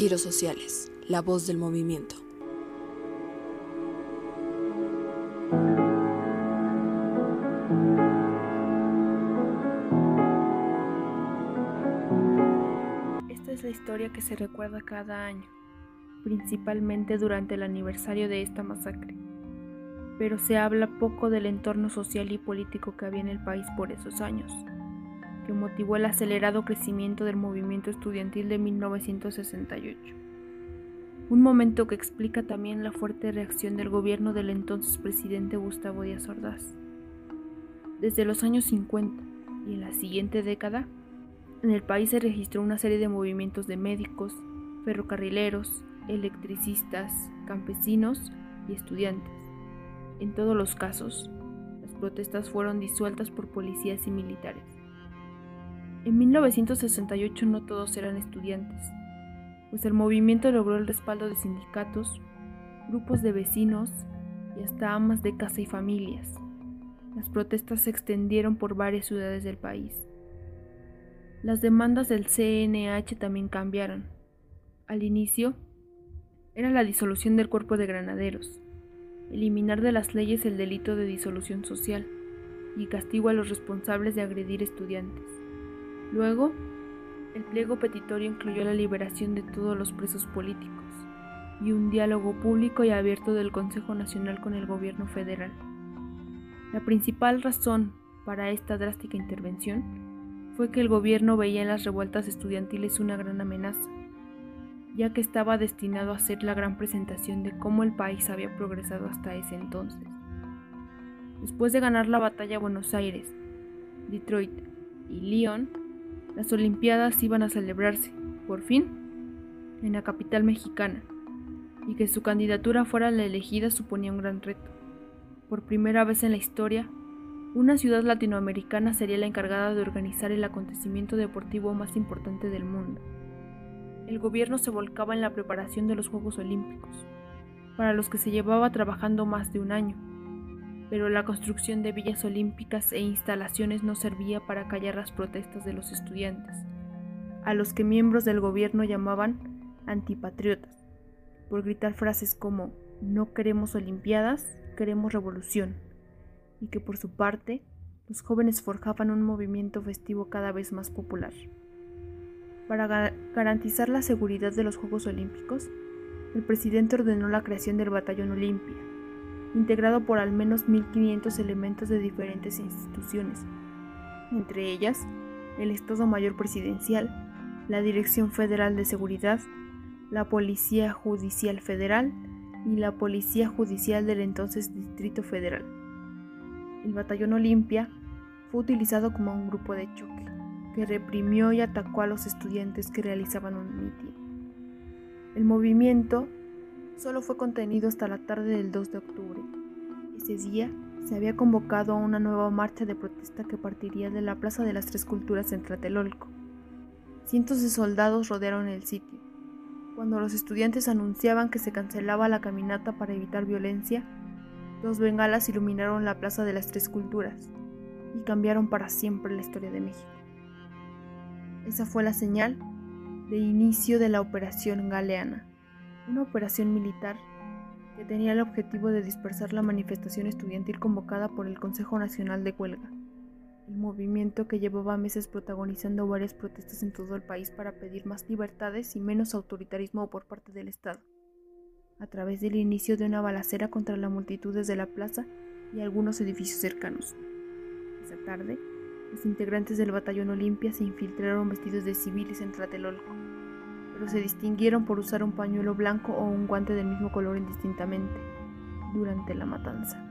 Giros Sociales, la voz del movimiento. Esta es la historia que se recuerda cada año, principalmente durante el aniversario de esta masacre. Pero se habla poco del entorno social y político que había en el país por esos años motivó el acelerado crecimiento del movimiento estudiantil de 1968. Un momento que explica también la fuerte reacción del gobierno del entonces presidente Gustavo Díaz Ordaz. Desde los años 50 y en la siguiente década, en el país se registró una serie de movimientos de médicos, ferrocarrileros, electricistas, campesinos y estudiantes. En todos los casos, las protestas fueron disueltas por policías y militares. En 1968 no todos eran estudiantes, pues el movimiento logró el respaldo de sindicatos, grupos de vecinos y hasta amas de casa y familias. Las protestas se extendieron por varias ciudades del país. Las demandas del CNH también cambiaron. Al inicio, era la disolución del cuerpo de granaderos, eliminar de las leyes el delito de disolución social y castigo a los responsables de agredir estudiantes. Luego, el pliego petitorio incluyó la liberación de todos los presos políticos y un diálogo público y abierto del Consejo Nacional con el gobierno federal. La principal razón para esta drástica intervención fue que el gobierno veía en las revueltas estudiantiles una gran amenaza, ya que estaba destinado a ser la gran presentación de cómo el país había progresado hasta ese entonces. Después de ganar la batalla Buenos Aires, Detroit y Lyon, las Olimpiadas iban a celebrarse, por fin, en la capital mexicana, y que su candidatura fuera la elegida suponía un gran reto. Por primera vez en la historia, una ciudad latinoamericana sería la encargada de organizar el acontecimiento deportivo más importante del mundo. El gobierno se volcaba en la preparación de los Juegos Olímpicos, para los que se llevaba trabajando más de un año pero la construcción de villas olímpicas e instalaciones no servía para callar las protestas de los estudiantes, a los que miembros del gobierno llamaban antipatriotas, por gritar frases como no queremos olimpiadas, queremos revolución, y que por su parte los jóvenes forjaban un movimiento festivo cada vez más popular. Para garantizar la seguridad de los Juegos Olímpicos, el presidente ordenó la creación del Batallón Olimpia, integrado por al menos 1.500 elementos de diferentes instituciones, entre ellas el Estado Mayor Presidencial, la Dirección Federal de Seguridad, la Policía Judicial Federal y la Policía Judicial del entonces Distrito Federal. El Batallón Olimpia fue utilizado como un grupo de choque que reprimió y atacó a los estudiantes que realizaban un mitin. El movimiento solo fue contenido hasta la tarde del 2 de octubre. Ese día se había convocado a una nueva marcha de protesta que partiría de la Plaza de las Tres Culturas en Tlatelolco. Cientos de soldados rodearon el sitio. Cuando los estudiantes anunciaban que se cancelaba la caminata para evitar violencia, dos bengalas iluminaron la Plaza de las Tres Culturas y cambiaron para siempre la historia de México. Esa fue la señal de inicio de la Operación Galeana una operación militar que tenía el objetivo de dispersar la manifestación estudiantil convocada por el Consejo Nacional de Huelga, el movimiento que llevaba meses protagonizando varias protestas en todo el país para pedir más libertades y menos autoritarismo por parte del Estado, a través del inicio de una balacera contra la multitud desde la plaza y algunos edificios cercanos. Esa tarde, los integrantes del batallón Olimpia se infiltraron vestidos de civiles en Tlatelolco se distinguieron por usar un pañuelo blanco o un guante del mismo color indistintamente durante la matanza.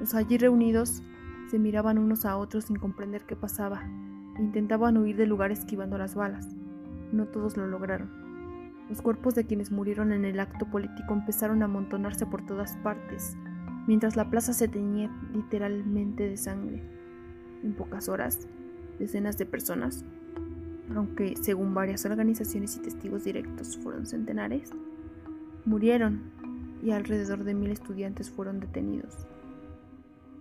Los allí reunidos se miraban unos a otros sin comprender qué pasaba intentaban huir del lugar esquivando las balas. No todos lo lograron. Los cuerpos de quienes murieron en el acto político empezaron a amontonarse por todas partes, mientras la plaza se teñía literalmente de sangre. En pocas horas, decenas de personas aunque según varias organizaciones y testigos directos fueron centenares, murieron y alrededor de mil estudiantes fueron detenidos.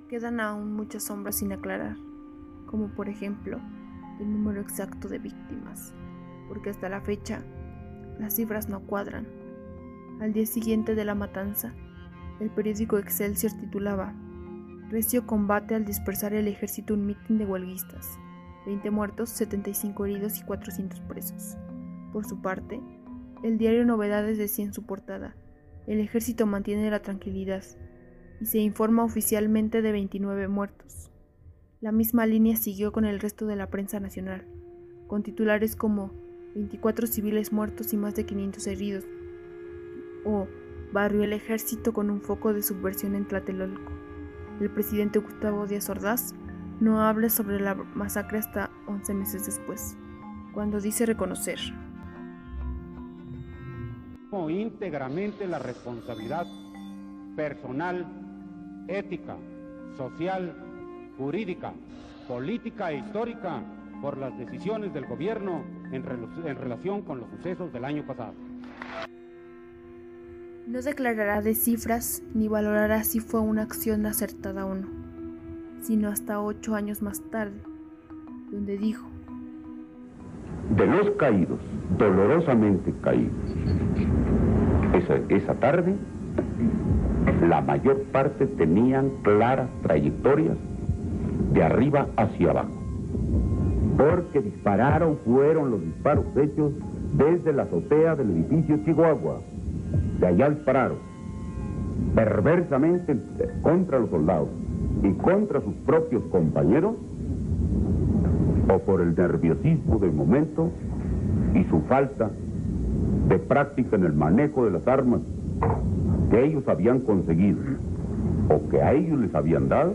Quedan aún muchas sombras sin aclarar, como por ejemplo el número exacto de víctimas, porque hasta la fecha las cifras no cuadran. Al día siguiente de la matanza, el periódico Excelsior titulaba Recio combate al dispersar el ejército un mitin de huelguistas. 20 muertos, 75 heridos y 400 presos. Por su parte, el diario Novedades decía en su portada, el ejército mantiene la tranquilidad y se informa oficialmente de 29 muertos. La misma línea siguió con el resto de la prensa nacional, con titulares como 24 civiles muertos y más de 500 heridos, o Barrio el ejército con un foco de subversión en Tlatelolco el presidente Gustavo Díaz Ordaz no habla sobre la masacre hasta 11 meses después, cuando dice reconocer. íntegramente la responsabilidad personal, ética, social, jurídica, política e histórica por las decisiones del gobierno en, en relación con los sucesos del año pasado. No declarará de cifras ni valorará si fue una acción acertada o no, sino hasta ocho años más tarde, donde dijo, De los caídos, dolorosamente caídos, esa, esa tarde, la mayor parte tenían claras trayectorias de arriba hacia abajo, porque dispararon, fueron los disparos hechos desde la azotea del edificio Chihuahua, de allá dispararon perversamente contra los soldados y contra sus propios compañeros o por el nerviosismo del momento y su falta de práctica en el manejo de las armas que ellos habían conseguido o que a ellos les habían dado,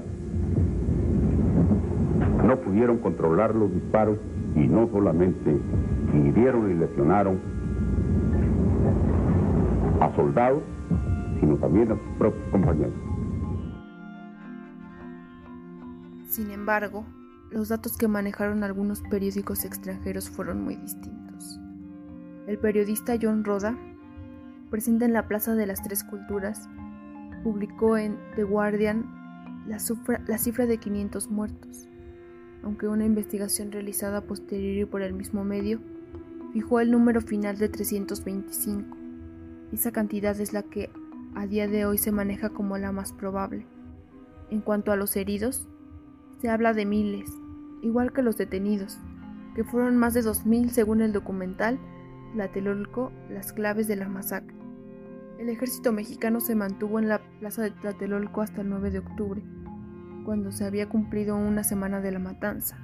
no pudieron controlar los disparos y no solamente hirieron y lesionaron a soldados, sino también a sus propios compañeros. Sin embargo, los datos que manejaron algunos periódicos extranjeros fueron muy distintos. El periodista John Roda, presente en la Plaza de las Tres Culturas, publicó en The Guardian la, cifra de 500 muertos, aunque una investigación realizada posterior por el mismo medio fijó el número final de 325. Esa cantidad es la que a día de hoy se maneja como la más probable. En cuanto a los heridos, se habla de miles, igual que los detenidos, que fueron más de 2.000 según el documental Tlatelolco, las claves de la masacre. El ejército mexicano se mantuvo en la plaza de Tlatelolco hasta el 9 de octubre, cuando se había cumplido una semana de la matanza.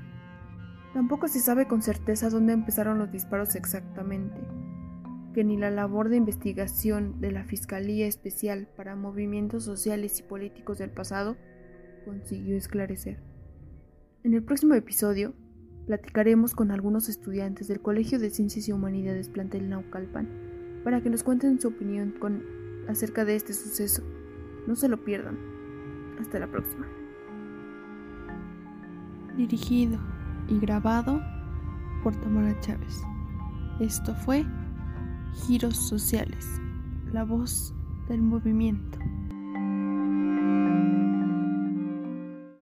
Tampoco se sabe con certeza dónde empezaron los disparos exactamente, que ni la labor de investigación de la Fiscalía Especial para Movimientos Sociales y Políticos del pasado consiguió esclarecer. En el próximo episodio platicaremos con algunos estudiantes del Colegio de Ciencias y Humanidades Plantel Naucalpan para que nos cuenten su opinión acerca de este suceso. No se lo pierdan. Hasta la próxima. Dirigido y grabado por Tamara Chávez. Esto fue Giros Sociales, la voz del movimiento.